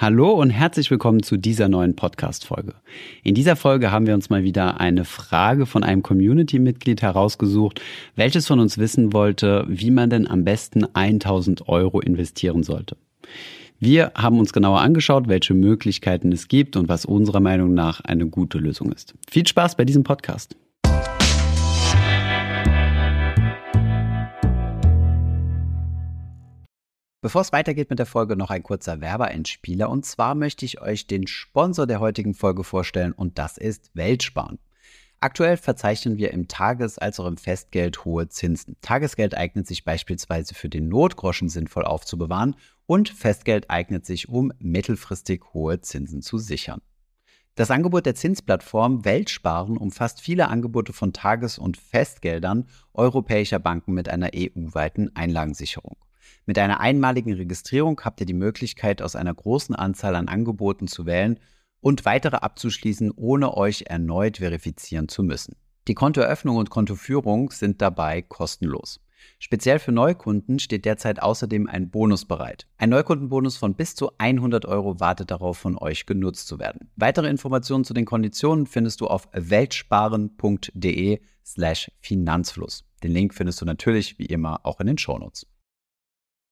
Hallo und herzlich willkommen zu dieser neuen Podcast-Folge. In dieser Folge haben wir uns mal wieder eine Frage von einem Community-Mitglied herausgesucht, welches von uns wissen wollte, wie man denn am besten 1000 Euro investieren sollte. Wir haben uns genauer angeschaut, welche Möglichkeiten es gibt und was unserer Meinung nach eine gute Lösung ist. Viel Spaß bei diesem Podcast. Bevor es weitergeht mit der Folge, noch ein kurzer Werbeeinspieler. Und zwar möchte ich euch den Sponsor der heutigen Folge vorstellen und das ist Weltsparen. Aktuell verzeichnen wir im Tages- als auch im Festgeld hohe Zinsen. Tagesgeld eignet sich beispielsweise für den Notgroschen sinnvoll aufzubewahren und Festgeld eignet sich, um mittelfristig hohe Zinsen zu sichern. Das Angebot der Zinsplattform Weltsparen umfasst viele Angebote von Tages- und Festgeldern europäischer Banken mit einer EU-weiten Einlagensicherung. Mit einer einmaligen Registrierung habt ihr die Möglichkeit, aus einer großen Anzahl an Angeboten zu wählen und weitere abzuschließen, ohne euch erneut verifizieren zu müssen. Die Kontoeröffnung und Kontoführung sind dabei kostenlos. Speziell für Neukunden steht derzeit außerdem ein Bonus bereit. Ein Neukundenbonus von bis zu 100 Euro wartet darauf, von euch genutzt zu werden. Weitere Informationen zu den Konditionen findest du auf weltsparen.de slash Finanzfluss. Den Link findest du natürlich wie immer auch in den Shownotes.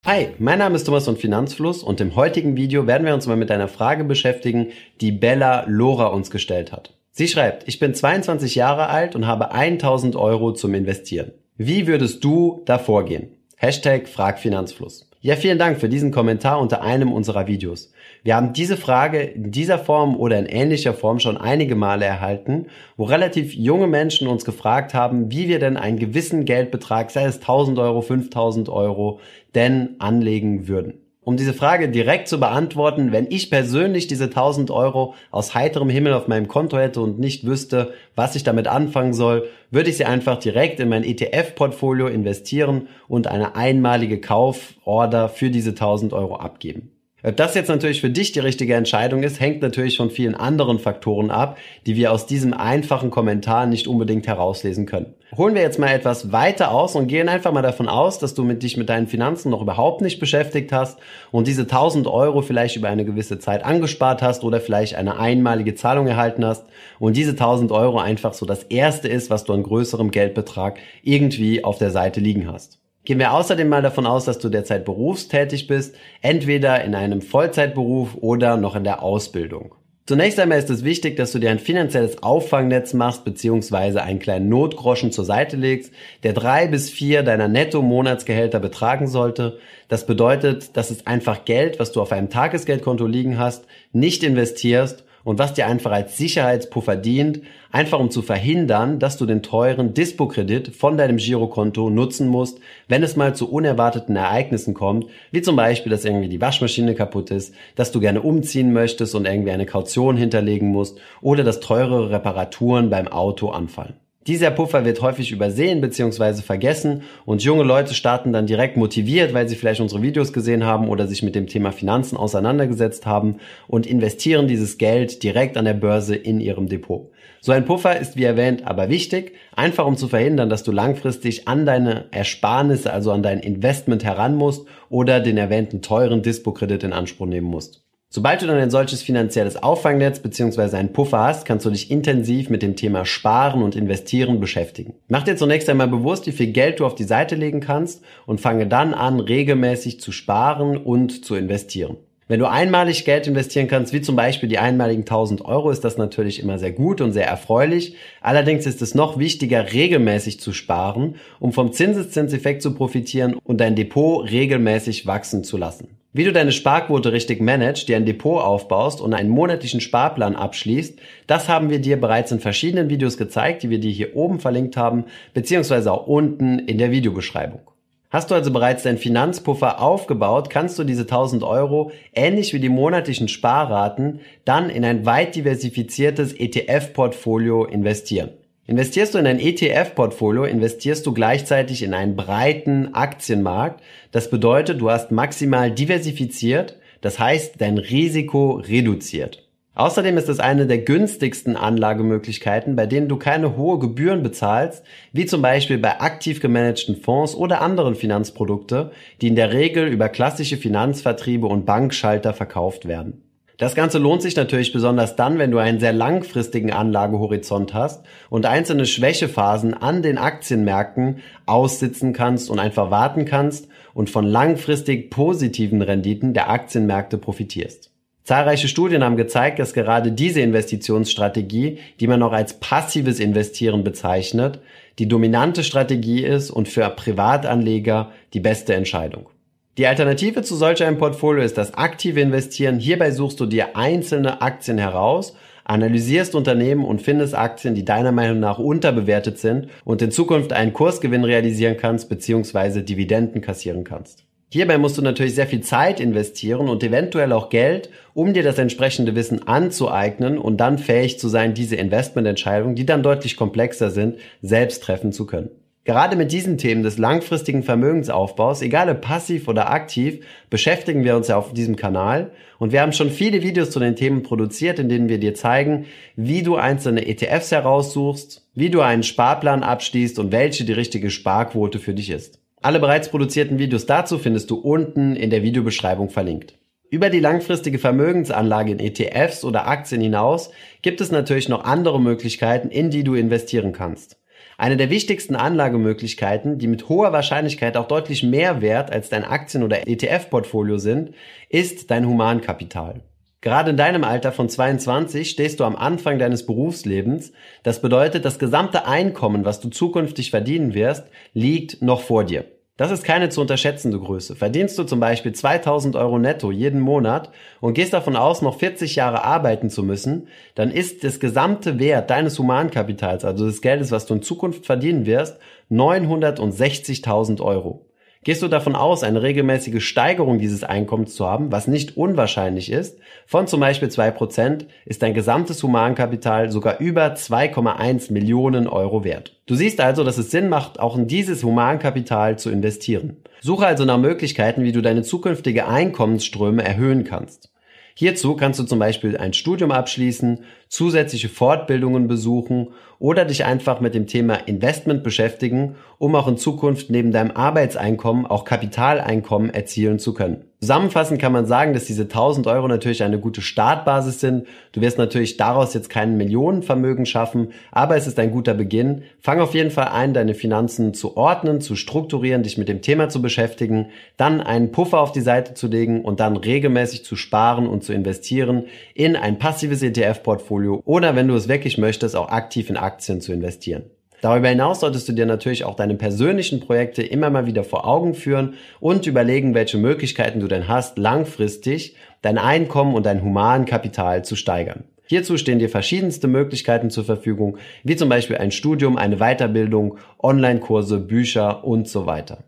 Hi, mein Name ist Thomas von Finanzfluss und im heutigen Video werden wir uns mal mit einer Frage beschäftigen, die Bella Lora uns gestellt hat. Sie schreibt, ich bin 22 Jahre alt und habe 1000 Euro zum Investieren. Wie würdest du da vorgehen? Hashtag Fragfinanzfluss. Ja, vielen Dank für diesen Kommentar unter einem unserer Videos. Wir haben diese Frage in dieser Form oder in ähnlicher Form schon einige Male erhalten, wo relativ junge Menschen uns gefragt haben, wie wir denn einen gewissen Geldbetrag, sei es 1000 Euro, 5000 Euro, denn anlegen würden. Um diese Frage direkt zu beantworten, wenn ich persönlich diese 1000 Euro aus heiterem Himmel auf meinem Konto hätte und nicht wüsste, was ich damit anfangen soll, würde ich sie einfach direkt in mein ETF-Portfolio investieren und eine einmalige Kauforder für diese 1000 Euro abgeben. Ob das jetzt natürlich für dich die richtige Entscheidung ist, hängt natürlich von vielen anderen Faktoren ab, die wir aus diesem einfachen Kommentar nicht unbedingt herauslesen können. Holen wir jetzt mal etwas weiter aus und gehen einfach mal davon aus, dass du mit dich mit deinen Finanzen noch überhaupt nicht beschäftigt hast und diese 1000 Euro vielleicht über eine gewisse Zeit angespart hast oder vielleicht eine einmalige Zahlung erhalten hast und diese 1000 Euro einfach so das erste ist, was du an größerem Geldbetrag irgendwie auf der Seite liegen hast. Gehen wir außerdem mal davon aus, dass du derzeit berufstätig bist, entweder in einem Vollzeitberuf oder noch in der Ausbildung. Zunächst einmal ist es wichtig, dass du dir ein finanzielles Auffangnetz machst bzw. einen kleinen Notgroschen zur Seite legst, der drei bis vier deiner Netto-Monatsgehälter betragen sollte. Das bedeutet, das ist einfach Geld, was du auf einem Tagesgeldkonto liegen hast, nicht investierst und was dir einfach als Sicherheitspuffer dient, einfach um zu verhindern, dass du den teuren Dispo-Kredit von deinem Girokonto nutzen musst, wenn es mal zu unerwarteten Ereignissen kommt, wie zum Beispiel, dass irgendwie die Waschmaschine kaputt ist, dass du gerne umziehen möchtest und irgendwie eine Kaution hinterlegen musst oder dass teure Reparaturen beim Auto anfallen. Dieser Puffer wird häufig übersehen bzw. vergessen und junge Leute starten dann direkt motiviert, weil sie vielleicht unsere Videos gesehen haben oder sich mit dem Thema Finanzen auseinandergesetzt haben und investieren dieses Geld direkt an der Börse in ihrem Depot. So ein Puffer ist wie erwähnt aber wichtig, einfach um zu verhindern, dass du langfristig an deine Ersparnisse, also an dein Investment heran musst oder den erwähnten teuren Dispo-Kredit in Anspruch nehmen musst. Sobald du dann ein solches finanzielles Auffangnetz bzw. einen Puffer hast, kannst du dich intensiv mit dem Thema Sparen und Investieren beschäftigen. Mach dir zunächst einmal bewusst, wie viel Geld du auf die Seite legen kannst und fange dann an, regelmäßig zu sparen und zu investieren. Wenn du einmalig Geld investieren kannst, wie zum Beispiel die einmaligen 1000 Euro, ist das natürlich immer sehr gut und sehr erfreulich. Allerdings ist es noch wichtiger, regelmäßig zu sparen, um vom Zinseszinseffekt zu profitieren und dein Depot regelmäßig wachsen zu lassen. Wie du deine Sparquote richtig managst, dir ein Depot aufbaust und einen monatlichen Sparplan abschließt, das haben wir dir bereits in verschiedenen Videos gezeigt, die wir dir hier oben verlinkt haben, beziehungsweise auch unten in der Videobeschreibung. Hast du also bereits deinen Finanzpuffer aufgebaut, kannst du diese 1000 Euro, ähnlich wie die monatlichen Sparraten, dann in ein weit diversifiziertes ETF-Portfolio investieren. Investierst du in ein ETF-Portfolio, investierst du gleichzeitig in einen breiten Aktienmarkt. Das bedeutet, du hast maximal diversifiziert, das heißt, dein Risiko reduziert. Außerdem ist es eine der günstigsten Anlagemöglichkeiten, bei denen du keine hohe Gebühren bezahlst, wie zum Beispiel bei aktiv gemanagten Fonds oder anderen Finanzprodukte, die in der Regel über klassische Finanzvertriebe und Bankschalter verkauft werden. Das Ganze lohnt sich natürlich besonders dann, wenn du einen sehr langfristigen Anlagehorizont hast und einzelne Schwächephasen an den Aktienmärkten aussitzen kannst und einfach warten kannst und von langfristig positiven Renditen der Aktienmärkte profitierst. Zahlreiche Studien haben gezeigt, dass gerade diese Investitionsstrategie, die man noch als passives Investieren bezeichnet, die dominante Strategie ist und für Privatanleger die beste Entscheidung. Die Alternative zu solch einem Portfolio ist das aktive Investieren. Hierbei suchst du dir einzelne Aktien heraus, analysierst Unternehmen und findest Aktien, die deiner Meinung nach unterbewertet sind und in Zukunft einen Kursgewinn realisieren kannst bzw. Dividenden kassieren kannst. Hierbei musst du natürlich sehr viel Zeit investieren und eventuell auch Geld, um dir das entsprechende Wissen anzueignen und dann fähig zu sein, diese Investmententscheidungen, die dann deutlich komplexer sind, selbst treffen zu können. Gerade mit diesen Themen des langfristigen Vermögensaufbaus, egal ob passiv oder aktiv, beschäftigen wir uns ja auf diesem Kanal und wir haben schon viele Videos zu den Themen produziert, in denen wir dir zeigen, wie du einzelne ETFs heraussuchst, wie du einen Sparplan abschließt und welche die richtige Sparquote für dich ist. Alle bereits produzierten Videos dazu findest du unten in der Videobeschreibung verlinkt. Über die langfristige Vermögensanlage in ETFs oder Aktien hinaus gibt es natürlich noch andere Möglichkeiten, in die du investieren kannst. Eine der wichtigsten Anlagemöglichkeiten, die mit hoher Wahrscheinlichkeit auch deutlich mehr wert als dein Aktien- oder ETF-Portfolio sind, ist dein Humankapital. Gerade in deinem Alter von 22 stehst du am Anfang deines Berufslebens. Das bedeutet, das gesamte Einkommen, was du zukünftig verdienen wirst, liegt noch vor dir. Das ist keine zu unterschätzende Größe. Verdienst du zum Beispiel 2000 Euro netto jeden Monat und gehst davon aus, noch 40 Jahre arbeiten zu müssen, dann ist das gesamte Wert deines Humankapitals, also des Geldes, was du in Zukunft verdienen wirst, 960.000 Euro. Gehst du davon aus, eine regelmäßige Steigerung dieses Einkommens zu haben, was nicht unwahrscheinlich ist, von zum Beispiel 2%, ist dein gesamtes Humankapital sogar über 2,1 Millionen Euro wert. Du siehst also, dass es Sinn macht, auch in dieses Humankapital zu investieren. Suche also nach Möglichkeiten, wie du deine zukünftige Einkommensströme erhöhen kannst. Hierzu kannst du zum Beispiel ein Studium abschließen, zusätzliche Fortbildungen besuchen oder dich einfach mit dem Thema Investment beschäftigen, um auch in Zukunft neben deinem Arbeitseinkommen auch Kapitaleinkommen erzielen zu können. Zusammenfassend kann man sagen, dass diese 1000 Euro natürlich eine gute Startbasis sind. Du wirst natürlich daraus jetzt kein Millionenvermögen schaffen, aber es ist ein guter Beginn. Fang auf jeden Fall ein, deine Finanzen zu ordnen, zu strukturieren, dich mit dem Thema zu beschäftigen, dann einen Puffer auf die Seite zu legen und dann regelmäßig zu sparen und zu investieren in ein passives ETF-Portfolio oder wenn du es wirklich möchtest, auch aktiv in Aktien zu investieren. Darüber hinaus solltest du dir natürlich auch deine persönlichen Projekte immer mal wieder vor Augen führen und überlegen, welche Möglichkeiten du denn hast, langfristig dein Einkommen und dein Humankapital zu steigern. Hierzu stehen dir verschiedenste Möglichkeiten zur Verfügung, wie zum Beispiel ein Studium, eine Weiterbildung, Online-Kurse, Bücher und so weiter.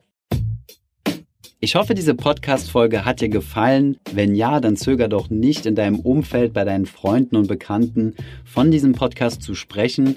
Ich hoffe, diese Podcast-Folge hat dir gefallen. Wenn ja, dann zöger doch nicht in deinem Umfeld, bei deinen Freunden und Bekannten von diesem Podcast zu sprechen.